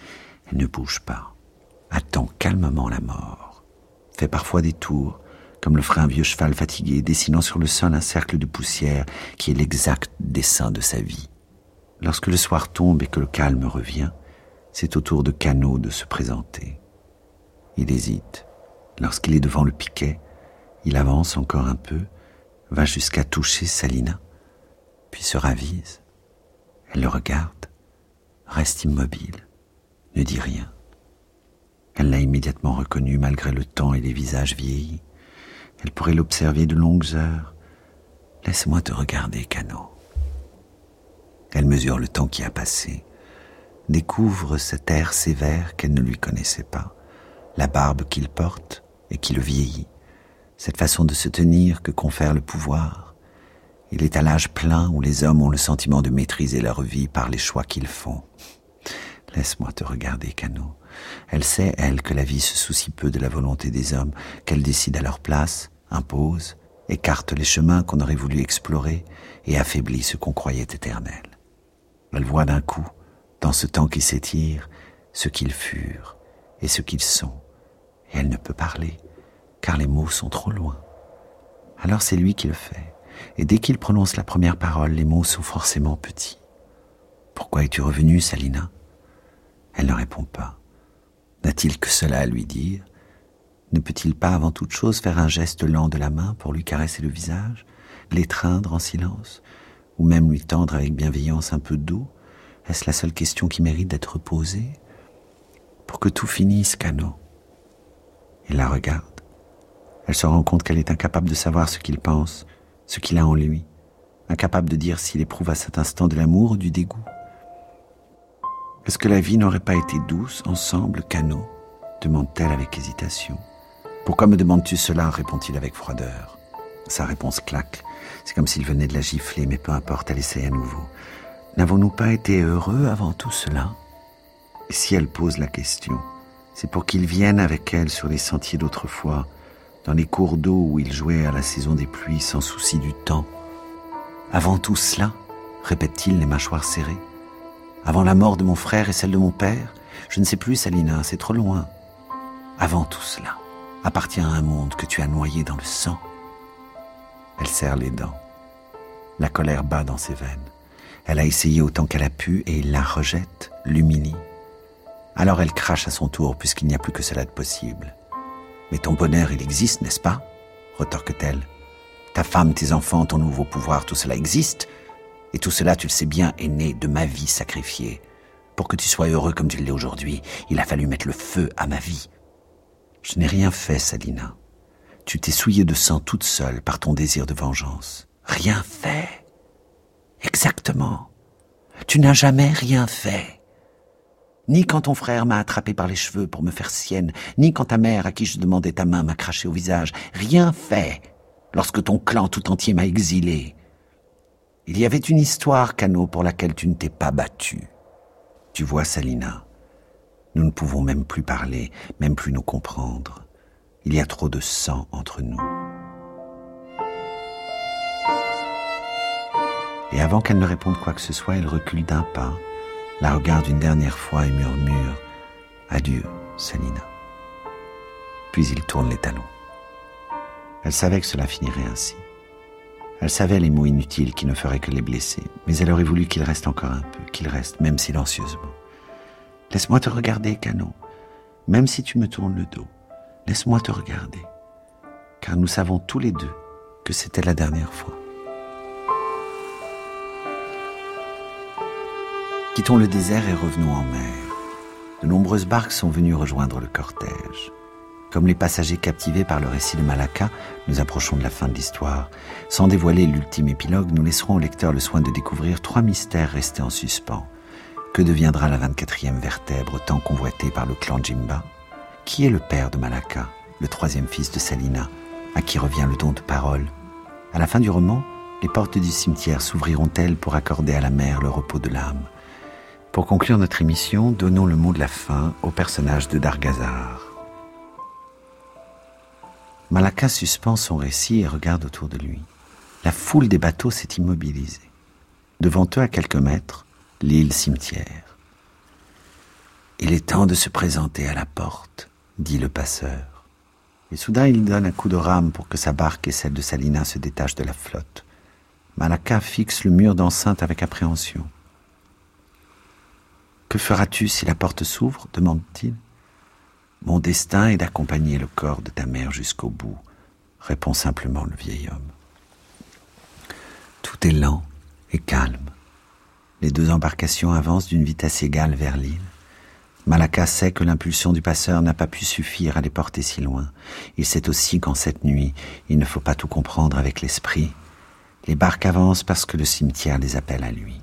Elle ne bouge pas, attend calmement la mort, fait parfois des tours, comme le ferait un vieux cheval fatigué, dessinant sur le sol un cercle de poussière qui est l'exact dessin de sa vie. Lorsque le soir tombe et que le calme revient, c'est au tour de Cano de se présenter. Il hésite. Lorsqu'il est devant le piquet, il avance encore un peu, va jusqu'à toucher Salina, puis se ravise. Elle le regarde, reste immobile, ne dit rien. Elle l'a immédiatement reconnu malgré le temps et les visages vieillis. Elle pourrait l'observer de longues heures. Laisse-moi te regarder, Cano. Elle mesure le temps qui a passé, découvre cet air sévère qu'elle ne lui connaissait pas la barbe qu'il porte et qui le vieillit, cette façon de se tenir que confère le pouvoir. Il est à l'âge plein où les hommes ont le sentiment de maîtriser leur vie par les choix qu'ils font. Laisse-moi te regarder, Cano. Elle sait, elle, que la vie se soucie peu de la volonté des hommes, qu'elle décide à leur place, impose, écarte les chemins qu'on aurait voulu explorer et affaiblit ce qu'on croyait éternel. Elle voit d'un coup, dans ce temps qui s'étire, ce qu'ils furent et ce qu'ils sont et elle ne peut parler, car les mots sont trop loin. Alors c'est lui qui le fait, et dès qu'il prononce la première parole, les mots sont forcément petits. Pourquoi es-tu revenue, Salina? Elle ne répond pas. N'a-t-il que cela à lui dire? Ne peut-il pas avant toute chose faire un geste lent de la main pour lui caresser le visage, l'étreindre en silence, ou même lui tendre avec bienveillance un peu d'eau? Est-ce la seule question qui mérite d'être posée? Pour que tout finisse, Cano, il la regarde. Elle se rend compte qu'elle est incapable de savoir ce qu'il pense, ce qu'il a en lui, incapable de dire s'il éprouve à cet instant de l'amour ou du dégoût. Est-ce que la vie n'aurait pas été douce ensemble, Cano demande-t-elle avec hésitation. Pourquoi me demandes-tu cela répond-il avec froideur. Sa réponse claque. C'est comme s'il venait de la gifler, mais peu importe, elle essaie à nouveau. N'avons-nous pas été heureux avant tout cela? Si elle pose la question, C'est pour qu'il vienne avec elle sur les sentiers d'autrefois, dans les cours d'eau où il jouait à la saison des pluies sans souci du temps. Avant tout cela, répète-t-il les mâchoires serrées. Avant la mort de mon frère et celle de mon père, je ne sais plus, Salina, c'est trop loin. Avant tout cela, appartient à un monde que tu as noyé dans le sang. Elle serre les dents. La colère bat dans ses veines. Elle a essayé autant qu'elle a pu et il la rejette, l'humilie. Alors elle crache à son tour puisqu'il n'y a plus que cela de possible. Mais ton bonheur, il existe, n'est-ce pas? Retorque-t-elle. Ta femme, tes enfants, ton nouveau pouvoir, tout cela existe. Et tout cela, tu le sais bien, est né de ma vie sacrifiée. Pour que tu sois heureux comme tu l'es aujourd'hui, il a fallu mettre le feu à ma vie. Je n'ai rien fait, Salina. Tu t'es souillée de sang toute seule par ton désir de vengeance. Rien fait. Exactement. Tu n'as jamais rien fait ni quand ton frère m'a attrapé par les cheveux pour me faire sienne, ni quand ta mère à qui je demandais ta main m'a craché au visage. Rien fait lorsque ton clan tout entier m'a exilé. Il y avait une histoire, Cano, pour laquelle tu ne t'es pas battu. Tu vois, Salina, nous ne pouvons même plus parler, même plus nous comprendre. Il y a trop de sang entre nous. Et avant qu'elle ne réponde quoi que ce soit, elle recule d'un pas la regarde une dernière fois et murmure Adieu, Salina. Puis il tourne les talons. Elle savait que cela finirait ainsi. Elle savait les mots inutiles qui ne feraient que les blesser, mais elle aurait voulu qu'il reste encore un peu, qu'il reste, même silencieusement. Laisse-moi te regarder, Cano, même si tu me tournes le dos. Laisse-moi te regarder, car nous savons tous les deux que c'était la dernière fois. Quittons le désert et revenons en mer. De nombreuses barques sont venues rejoindre le cortège. Comme les passagers captivés par le récit de Malacca, nous approchons de la fin de l'histoire. Sans dévoiler l'ultime épilogue, nous laisserons au lecteur le soin de découvrir trois mystères restés en suspens. Que deviendra la 24e vertèbre tant convoitée par le clan Jimba? Qui est le père de Malacca, le troisième fils de Salina, à qui revient le don de parole? À la fin du roman, les portes du cimetière s'ouvriront-elles pour accorder à la mer le repos de l'âme? Pour conclure notre émission, donnons le mot de la fin au personnage de Dargazar. Malaka suspend son récit et regarde autour de lui. La foule des bateaux s'est immobilisée. Devant eux, à quelques mètres, l'île cimetière. Il est temps de se présenter à la porte, dit le passeur. Et soudain, il donne un coup de rame pour que sa barque et celle de Salina se détachent de la flotte. Malaka fixe le mur d'enceinte avec appréhension. Que feras-tu si la porte s'ouvre? demande-t-il. Mon destin est d'accompagner le corps de ta mère jusqu'au bout, répond simplement le vieil homme. Tout est lent et calme. Les deux embarcations avancent d'une vitesse égale vers l'île. Malaka sait que l'impulsion du passeur n'a pas pu suffire à les porter si loin. Il sait aussi qu'en cette nuit, il ne faut pas tout comprendre avec l'esprit. Les barques avancent parce que le cimetière les appelle à lui.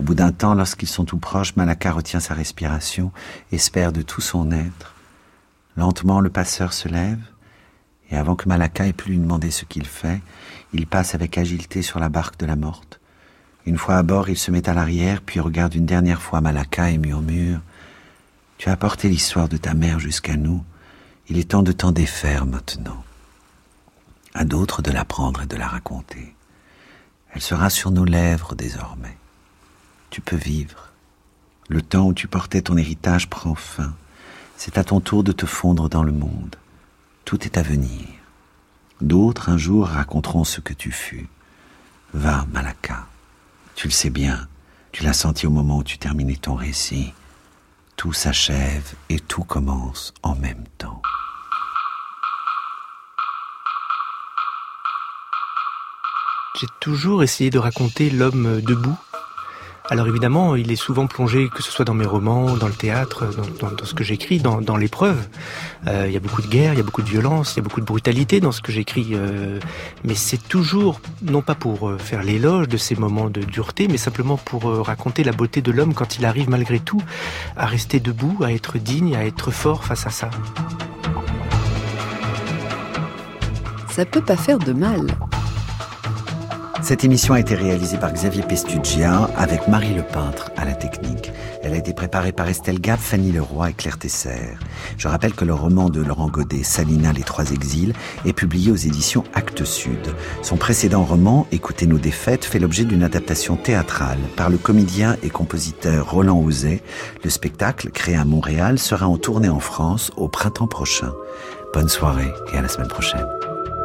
Au bout d'un temps, lorsqu'ils sont tout proches, Malaka retient sa respiration, espère de tout son être. Lentement, le passeur se lève, et avant que Malaka ait pu lui demander ce qu'il fait, il passe avec agilité sur la barque de la morte. Une fois à bord, il se met à l'arrière, puis regarde une dernière fois Malaka et murmure Tu as apporté l'histoire de ta mère jusqu'à nous. Il est temps de t'en défaire maintenant. À d'autres de l'apprendre et de la raconter. Elle sera sur nos lèvres désormais tu peux vivre. Le temps où tu portais ton héritage prend fin. C'est à ton tour de te fondre dans le monde. Tout est à venir. D'autres un jour raconteront ce que tu fus. Va, Malaka. Tu le sais bien. Tu l'as senti au moment où tu terminais ton récit. Tout s'achève et tout commence en même temps. J'ai toujours essayé de raconter l'homme debout alors évidemment, il est souvent plongé, que ce soit dans mes romans, dans le théâtre, dans, ce que j'écris, dans, l'épreuve. Euh, il y a beaucoup de guerre, il y a beaucoup de violence, il y a beaucoup de brutalité dans ce que j'écris. Euh, mais c'est toujours, non pas pour euh, faire l'éloge de ces moments de dureté, mais simplement pour raconter la beauté de l'homme quand il arrive malgré tout à rester debout, à être digne, à être fort face à ça. Ça peut pas faire de mal. Cette émission a été réalisée par Xavier Pestugia avec Marie Le Peintre à la technique. Elle a été préparée par Estelle Gap, Fanny Leroy et Claire Tesser. Je rappelle que le roman de Laurent Godet, Salina, Les Trois Exils, est publié aux éditions Actes Sud. Son précédent roman, Écoutez nos défaites, fait l'objet d'une adaptation théâtrale par le comédien et compositeur Roland Ouzet. Le spectacle, créé à Montréal, sera en tournée en France au printemps prochain. Bonne soirée et à la semaine prochaine.